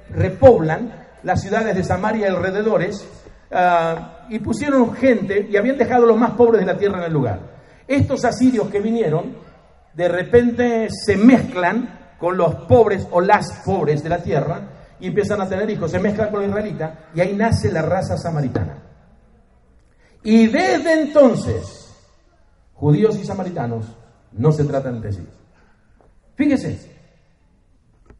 repoblan las ciudades de Samaria y alrededores ah, y pusieron gente y habían dejado los más pobres de la tierra en el lugar. Estos asirios que vinieron, de repente se mezclan con los pobres o las pobres de la tierra y empiezan a tener hijos, se mezclan con los israelitas y ahí nace la raza samaritana. Y desde entonces, judíos y samaritanos no se tratan entre sí. Fíjese,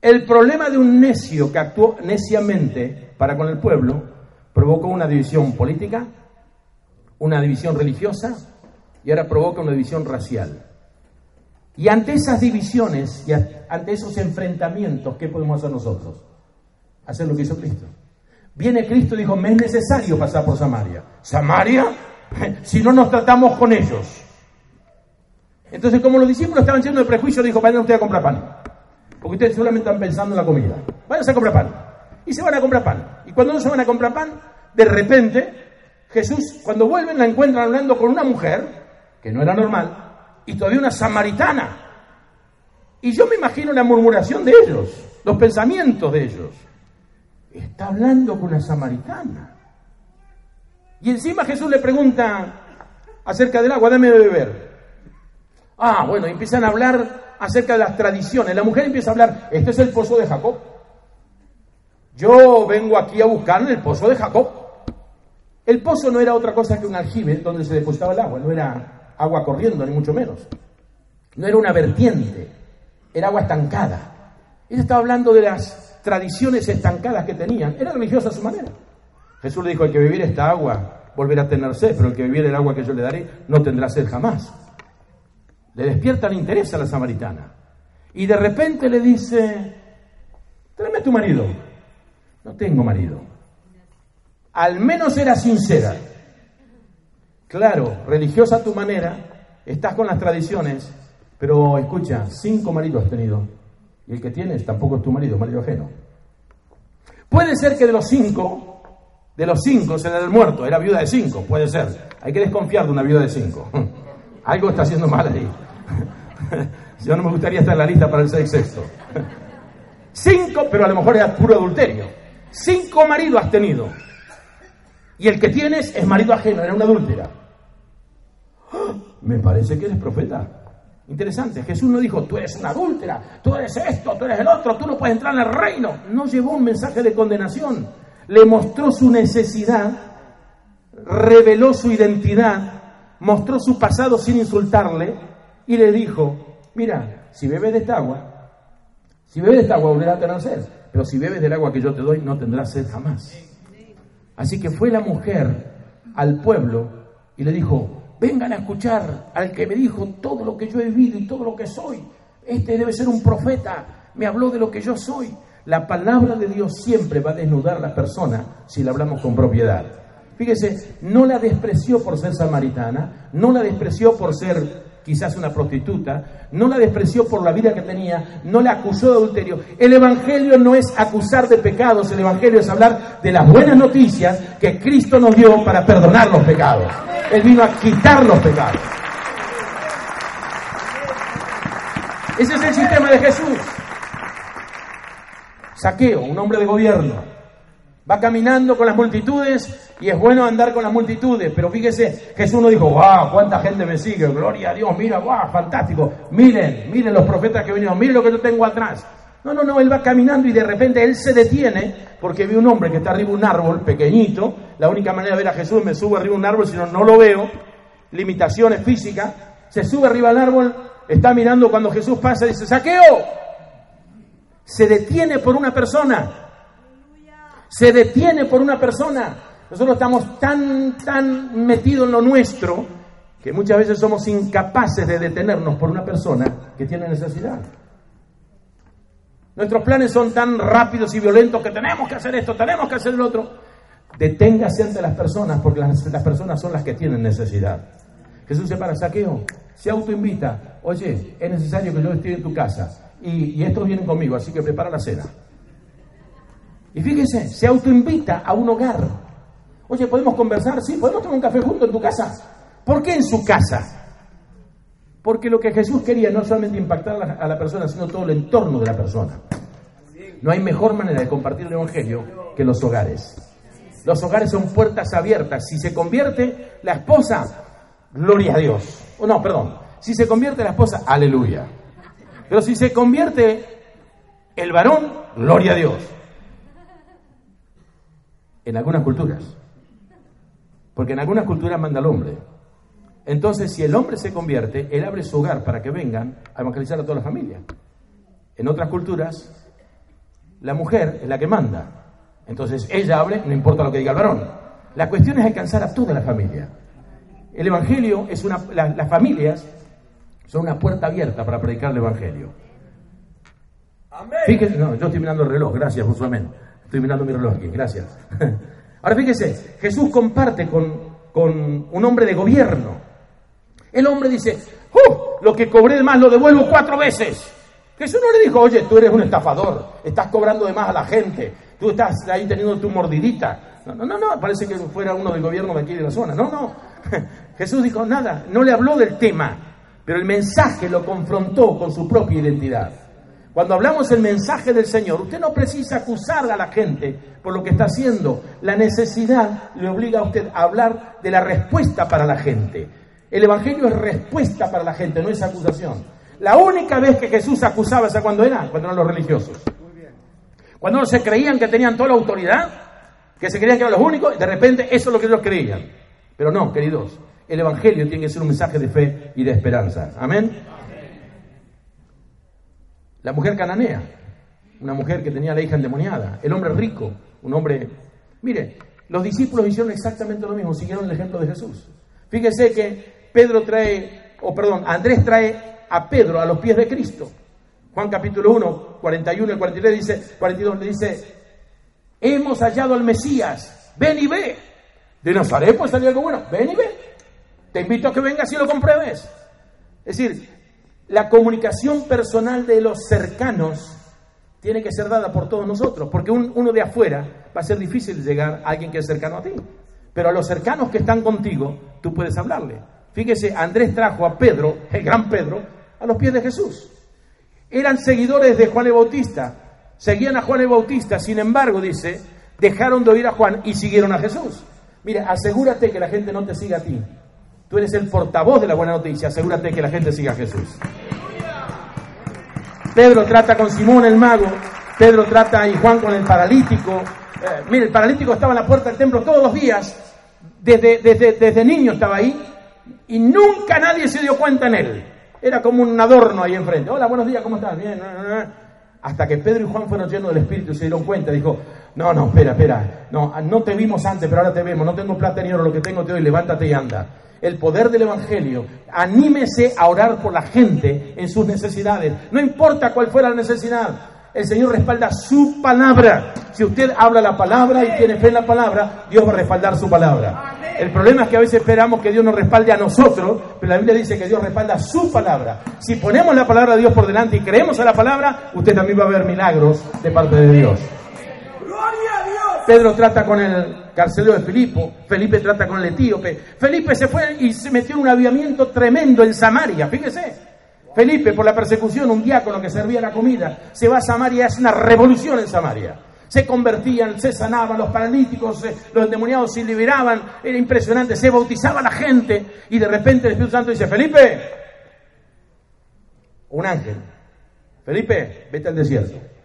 el problema de un necio que actuó neciamente para con el pueblo provocó una división política, una división religiosa y ahora provoca una división racial. Y ante esas divisiones y ante esos enfrentamientos, ¿qué podemos hacer nosotros? Hacer lo que hizo Cristo. Viene Cristo y dijo, me es necesario pasar por Samaria. ¿Samaria? <laughs> si no nos tratamos con ellos. Entonces, como los discípulos estaban llenos de prejuicios, dijo, vayan ustedes a comprar pan. Porque ustedes solamente están pensando en la comida. Váyanse a comprar pan. Y se van a comprar pan. Y cuando no se van a comprar pan, de repente, Jesús, cuando vuelven, la encuentran hablando con una mujer, que no era normal, y todavía una samaritana. Y yo me imagino la murmuración de ellos, los pensamientos de ellos. Está hablando con una samaritana. Y encima Jesús le pregunta acerca del agua, dame de beber. Ah, bueno, empiezan a hablar acerca de las tradiciones. La mujer empieza a hablar, este es el pozo de Jacob. Yo vengo aquí a buscar el pozo de Jacob. El pozo no era otra cosa que un aljibe donde se depositaba el agua, no era agua corriendo, ni mucho menos. No era una vertiente, era agua estancada. Él estaba hablando de las tradiciones estancadas que tenían. Era religiosa a su manera. Jesús le dijo, el que bebiera esta agua volverá a tener sed, pero el que bebiera el agua que yo le daré no tendrá sed jamás. Le despierta el interés a la samaritana. Y de repente le dice, tráeme tu marido. No tengo marido. Al menos era sincera. Claro, religiosa a tu manera, estás con las tradiciones, pero escucha, cinco maridos has tenido. Y el que tienes tampoco es tu marido, marido ajeno. Puede ser que de los cinco, de los cinco se le el muerto, era viuda de cinco, puede ser. Hay que desconfiar de una viuda de cinco. <laughs> Algo está haciendo mal ahí. <laughs> Yo no me gustaría estar en la lista para el sexto. Cinco, pero a lo mejor era puro adulterio. Cinco maridos has tenido. Y el que tienes es marido ajeno, era una adúltera. Me parece que eres profeta. Interesante, Jesús no dijo, tú eres una adúltera, tú eres esto, tú eres el otro, tú no puedes entrar en el reino. No llevó un mensaje de condenación, le mostró su necesidad, reveló su identidad, mostró su pasado sin insultarle y le dijo, mira, si bebes de esta agua, si bebes de esta agua volverás a tener sed, pero si bebes del agua que yo te doy no tendrás sed jamás. Así que fue la mujer al pueblo y le dijo, vengan a escuchar al que me dijo todo lo que yo he vivido y todo lo que soy. Este debe ser un profeta, me habló de lo que yo soy. La palabra de Dios siempre va a desnudar a la persona si la hablamos con propiedad. Fíjese, no la despreció por ser samaritana, no la despreció por ser quizás una prostituta, no la despreció por la vida que tenía, no la acusó de adulterio. El Evangelio no es acusar de pecados, el Evangelio es hablar de las buenas noticias que Cristo nos dio para perdonar los pecados. Él vino a quitar los pecados. Ese es el sistema de Jesús. Saqueo, un hombre de gobierno, Va caminando con las multitudes y es bueno andar con las multitudes, pero fíjese, Jesús no dijo, wow, cuánta gente me sigue, gloria a Dios, mira, wow, fantástico, miren, miren los profetas que vinieron, miren lo que yo tengo atrás. No, no, no, él va caminando y de repente él se detiene porque ve un hombre que está arriba de un árbol pequeñito, la única manera de ver a Jesús me subo arriba de un árbol, si no, no lo veo, limitaciones físicas, se sube arriba al árbol, está mirando cuando Jesús pasa y dice, saqueo, se detiene por una persona, se detiene por una persona. Nosotros estamos tan, tan metidos en lo nuestro que muchas veces somos incapaces de detenernos por una persona que tiene necesidad. Nuestros planes son tan rápidos y violentos que tenemos que hacer esto, tenemos que hacer el otro. Deténgase ante las personas porque las, personas son las que tienen necesidad. Jesús se para, saqueo, se autoinvita. Oye, es necesario que yo esté en tu casa y, y estos vienen conmigo, así que prepara la cena. Y fíjese, se autoinvita a un hogar. Oye, ¿podemos conversar? Sí, ¿podemos tomar un café junto en tu casa? ¿Por qué en su casa? Porque lo que Jesús quería no solamente impactar a la persona, sino todo el entorno de la persona. No hay mejor manera de compartir el Evangelio que los hogares. Los hogares son puertas abiertas. Si se convierte la esposa, gloria a Dios. O no, perdón. Si se convierte la esposa, aleluya. Pero si se convierte el varón, gloria a Dios en algunas culturas. Porque en algunas culturas manda el hombre. Entonces, si el hombre se convierte, él abre su hogar para que vengan a evangelizar a toda la familia. En otras culturas, la mujer es la que manda. Entonces, ella abre, no importa lo que diga el varón. La cuestión es alcanzar a toda la familia. El Evangelio es una. las familias son una puerta abierta para predicar el Evangelio. Fíjense, no, yo estoy mirando el reloj, gracias, Josué. Estoy mirando mi reloj aquí, gracias. <laughs> Ahora fíjese, Jesús comparte con, con un hombre de gobierno. El hombre dice, ¡Uh! lo que cobré de más lo devuelvo cuatro veces. Jesús no le dijo, oye, tú eres un estafador, estás cobrando de más a la gente, tú estás ahí teniendo tu mordidita. No, no, no, no, parece que fuera uno del gobierno de aquí de la zona. No, no. <laughs> Jesús dijo nada, no le habló del tema, pero el mensaje lo confrontó con su propia identidad. Cuando hablamos del mensaje del Señor, usted no precisa acusar a la gente por lo que está haciendo. La necesidad le obliga a usted a hablar de la respuesta para la gente. El Evangelio es respuesta para la gente, no es acusación. La única vez que Jesús acusaba, ¿sabe cuándo era? Cuando eran los religiosos. Cuando se creían que tenían toda la autoridad, que se creían que eran los únicos, de repente eso es lo que ellos creían. Pero no, queridos, el Evangelio tiene que ser un mensaje de fe y de esperanza. Amén. La mujer cananea, una mujer que tenía la hija endemoniada, el hombre rico, un hombre... Mire, los discípulos hicieron exactamente lo mismo, siguieron el ejemplo de Jesús. Fíjese que Pedro trae, o perdón, Andrés trae a Pedro a los pies de Cristo. Juan capítulo 1, 41 y 43 dice, 42 le dice, hemos hallado al Mesías, ven y ve. De Nazaret pues salió algo bueno, ven y ve. Te invito a que vengas y lo compruebes. Es decir, la comunicación personal de los cercanos tiene que ser dada por todos nosotros, porque uno de afuera va a ser difícil llegar a alguien que es cercano a ti. Pero a los cercanos que están contigo, tú puedes hablarle. Fíjese, Andrés trajo a Pedro, el gran Pedro, a los pies de Jesús. Eran seguidores de Juan el Bautista, seguían a Juan el Bautista, sin embargo, dice, dejaron de oír a Juan y siguieron a Jesús. Mira, asegúrate que la gente no te siga a ti. Tú eres el portavoz de la buena noticia, asegúrate que la gente siga a Jesús. Pedro trata con Simón el mago, Pedro trata y Juan con el paralítico. Eh, mire, el paralítico estaba en la puerta del templo todos los días, desde, desde, desde niño estaba ahí, y nunca nadie se dio cuenta en él. Era como un adorno ahí enfrente. Hola, buenos días, ¿cómo estás? Bien. Hasta que Pedro y Juan fueron llenos del Espíritu y se dieron cuenta. Dijo, no, no, espera, espera. No, no te vimos antes, pero ahora te vemos. No tengo plata ni oro, lo que tengo te doy. Levántate y anda el poder del Evangelio. Anímese a orar por la gente en sus necesidades. No importa cuál fuera la necesidad. El Señor respalda su palabra. Si usted habla la palabra y tiene fe en la palabra, Dios va a respaldar su palabra. El problema es que a veces esperamos que Dios nos respalde a nosotros, pero la Biblia dice que Dios respalda su palabra. Si ponemos la palabra de Dios por delante y creemos a la palabra, usted también va a ver milagros de parte de Dios. Pedro trata con el carcelero de Filipo, Felipe trata con el etíope. Felipe se fue y se metió en un aviamiento tremendo en Samaria, fíjese. Felipe, por la persecución, un diácono que servía la comida, se va a Samaria, hace una revolución en Samaria. Se convertían, se sanaban los paralíticos, los endemoniados se liberaban, era impresionante, se bautizaba la gente y de repente el Espíritu Santo dice, Felipe, un ángel, Felipe, vete al desierto.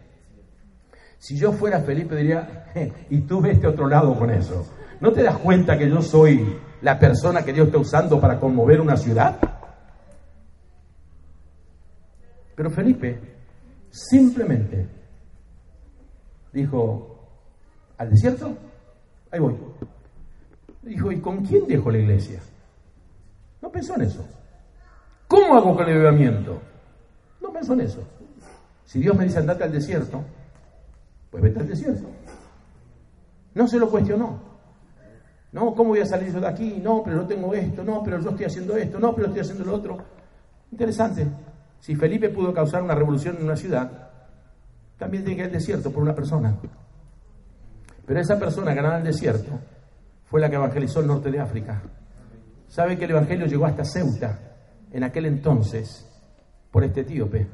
Si yo fuera Felipe diría, y tú vete a otro lado con eso. ¿No te das cuenta que yo soy la persona que Dios está usando para conmover una ciudad? Pero Felipe simplemente dijo, ¿al desierto? Ahí voy. Dijo, ¿y con quién dejo la iglesia? No pensó en eso. ¿Cómo hago con el avivamiento? No pensó en eso. Si Dios me dice andate al desierto, pues vete al desierto. No se lo cuestionó. No, ¿cómo voy a salir yo de aquí? No, pero no tengo esto, no, pero yo estoy haciendo esto, no, pero estoy haciendo lo otro. Interesante. Si Felipe pudo causar una revolución en una ciudad, también tiene que ir al desierto por una persona. Pero esa persona ganada el desierto fue la que evangelizó el norte de África. ¿Sabe que el evangelio llegó hasta Ceuta en aquel entonces por este etíope?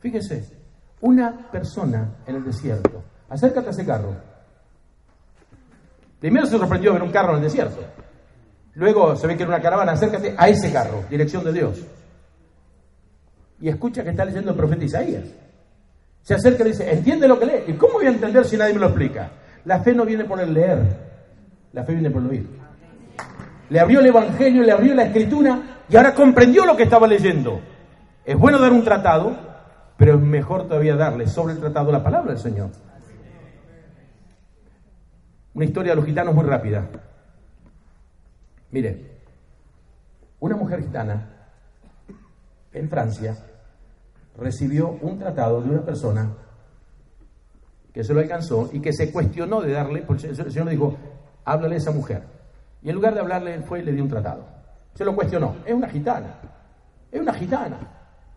Fíjese, una persona en el desierto. Acércate a ese carro. Primero se sorprendió ver un carro en el desierto. Luego se ve que era una caravana. Acércate a ese carro, dirección de Dios. Y escucha que está leyendo el profeta Isaías. Se acerca y dice, entiende lo que lee. ¿Y cómo voy a entender si nadie me lo explica? La fe no viene por el leer, la fe viene por el oír. Le abrió el Evangelio, le abrió la Escritura y ahora comprendió lo que estaba leyendo. Es bueno dar un tratado, pero es mejor todavía darle sobre el tratado la palabra del Señor. Una historia de los gitanos muy rápida. Mire, una mujer gitana en Francia recibió un tratado de una persona que se lo alcanzó y que se cuestionó de darle, porque el Señor dijo, háblale a esa mujer. Y en lugar de hablarle, fue y le dio un tratado. Se lo cuestionó. Es una gitana. Es una gitana.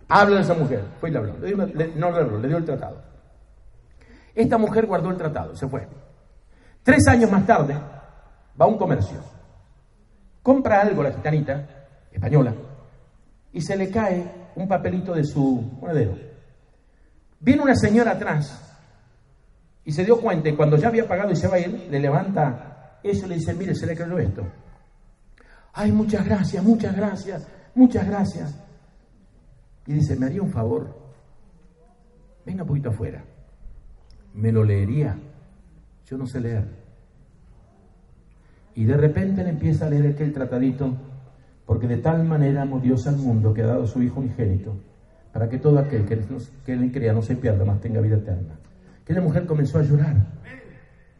Habla de esa mujer. Fue y le habló. Le no le habló, le dio el tratado. Esta mujer guardó el tratado, se fue. Tres años más tarde, va a un comercio. Compra algo la gitanita, española, y se le cae un papelito de su monedero. Viene una señora atrás y se dio cuenta y cuando ya había pagado y se va a ir, le levanta eso y le dice, mire, se le cayó esto. Ay, muchas gracias, muchas gracias, muchas gracias. Y dice, ¿me haría un favor? Venga un poquito afuera. ¿Me lo leería? Yo no sé leer. Y de repente le empieza a leer aquel tratadito, porque de tal manera amó Dios al mundo que ha dado a su Hijo unigénito, para que todo aquel que, que él crea no se pierda, más tenga vida eterna. Aquella mujer comenzó a llorar.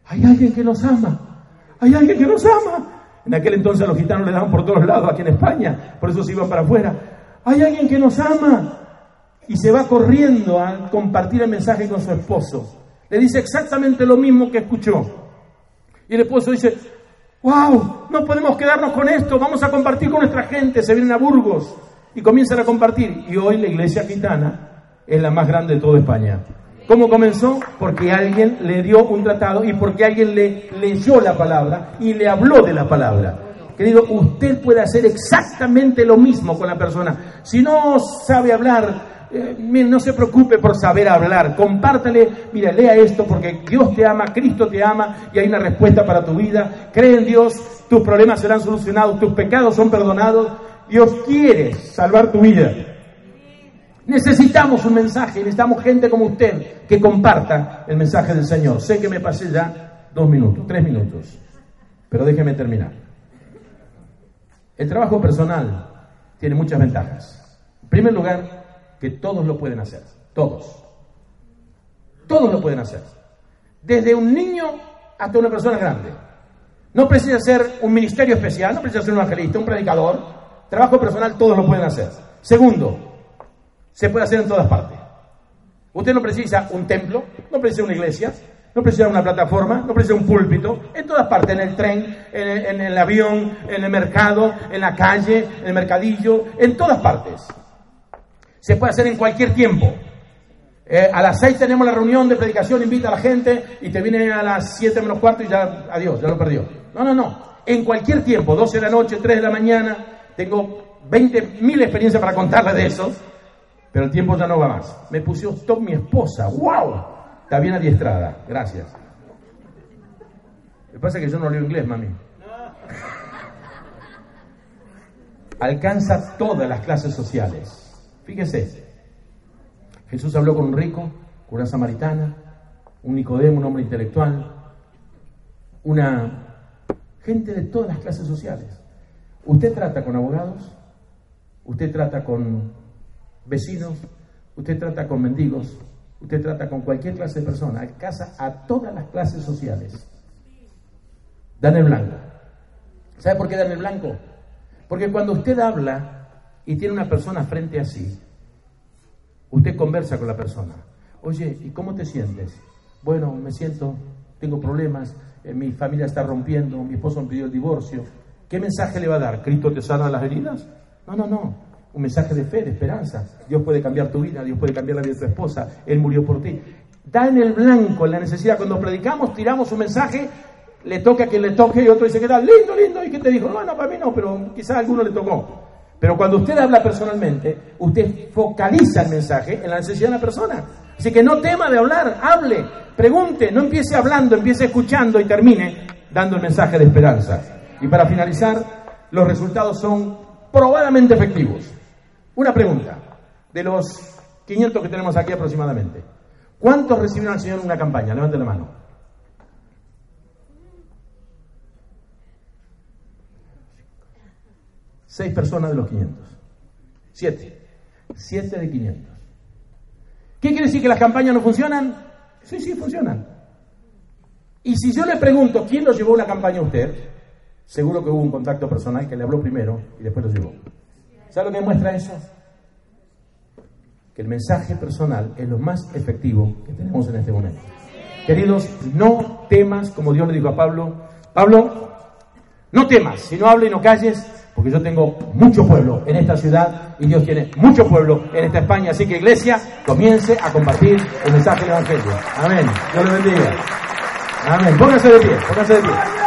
Hay alguien que nos ama. Hay alguien que nos ama. En aquel entonces los gitanos le daban por todos lados aquí en España, por eso se iban para afuera. Hay alguien que nos ama y se va corriendo a compartir el mensaje con su esposo. Le dice exactamente lo mismo que escuchó. Y el esposo dice, wow, no podemos quedarnos con esto, vamos a compartir con nuestra gente, se vienen a Burgos y comienzan a compartir. Y hoy la iglesia gitana es la más grande de toda España. ¿Cómo comenzó? Porque alguien le dio un tratado y porque alguien le leyó la palabra y le habló de la palabra. Querido, usted puede hacer exactamente lo mismo con la persona. Si no sabe hablar, eh, no se preocupe por saber hablar. Compártale, mira, lea esto porque Dios te ama, Cristo te ama y hay una respuesta para tu vida. Cree en Dios, tus problemas serán solucionados, tus pecados son perdonados. Dios quiere salvar tu vida. Necesitamos un mensaje, necesitamos gente como usted que comparta el mensaje del Señor. Sé que me pasé ya dos minutos, tres minutos, pero déjeme terminar. El trabajo personal tiene muchas ventajas. En primer lugar, que todos lo pueden hacer, todos. Todos lo pueden hacer. Desde un niño hasta una persona grande. No precisa ser un ministerio especial, no precisa ser un evangelista, un predicador. Trabajo personal todos lo pueden hacer. Segundo, se puede hacer en todas partes. Usted no precisa un templo, no precisa una iglesia, no precisa una plataforma, no precisa un púlpito, en todas partes, en el tren, en el, avión, en el mercado, en la calle, en el mercadillo, en todas partes. Se puede hacer en cualquier tiempo. Eh, a las seis tenemos la reunión de predicación, invita a la gente y te viene a las siete menos cuarto y ya, adiós, ya lo perdió. No, no, no. En cualquier tiempo, 12 de la noche, 3 de la mañana, tengo 20.000 experiencias para contarle de eso pero el tiempo ya no va más. Me puso stop mi esposa. ¡Wow! Está bien adiestrada. Gracias. Me pasa que yo no leo inglés, mami. Alcanza todas las clases sociales. Fíjese. Jesús habló con un rico, con una samaritana, un Nicodemo, un hombre intelectual, una gente de todas las clases sociales. Usted trata con abogados, usted trata con vecinos, usted trata con mendigos, usted trata con cualquier clase de persona, alcanza a todas las clases sociales. Dan el blanco. ¿Sabe por qué dan el blanco? Porque cuando usted habla y tiene una persona frente a sí, usted conversa con la persona. Oye, ¿y cómo te sientes? Bueno, me siento, tengo problemas, eh, mi familia está rompiendo, mi esposo me pidió el divorcio. ¿Qué mensaje le va a dar? ¿Cristo te sana las heridas? No, no, no un mensaje de fe, de esperanza. Dios puede cambiar tu vida, Dios puede cambiar la vida de tu esposa, Él murió por ti. Da en el blanco, en la necesidad. Cuando predicamos, tiramos un mensaje, le toca a quien le toque y otro dice que tal, lindo, lindo. ¿Y qué te dijo? No, no, para mí no, pero quizás a alguno le tocó. Pero cuando usted habla personalmente, usted focaliza el mensaje en la necesidad de la persona. Así que no tema de hablar, hable, pregunte, no empiece hablando, empiece escuchando y termine dando el mensaje de esperanza. Y para finalizar, los resultados son probadamente efectivos. Una pregunta, de los 500 que tenemos aquí aproximadamente, ¿cuántos recibieron al Señor en una campaña? Levanten la mano. Seis personas de los 500. Siete. Siete de 500. ¿Qué quiere decir que las campañas no funcionan? Sí, sí, funcionan. Y si yo le pregunto quién lo llevó a una campaña a usted, seguro que hubo un contacto personal que le habló primero y después lo llevó. ¿Sabe lo que muestra eso? Que el mensaje personal es lo más efectivo que tenemos en este momento. Queridos, no temas, como Dios le dijo a Pablo, Pablo, No temas, si no hables y no calles, porque yo tengo mucho pueblo en esta ciudad y Dios tiene mucho pueblo en esta España. Así que iglesia, comience a compartir el mensaje del Evangelio. Amén. Dios le bendiga. Amén. Póngase de pie, póngase de pie.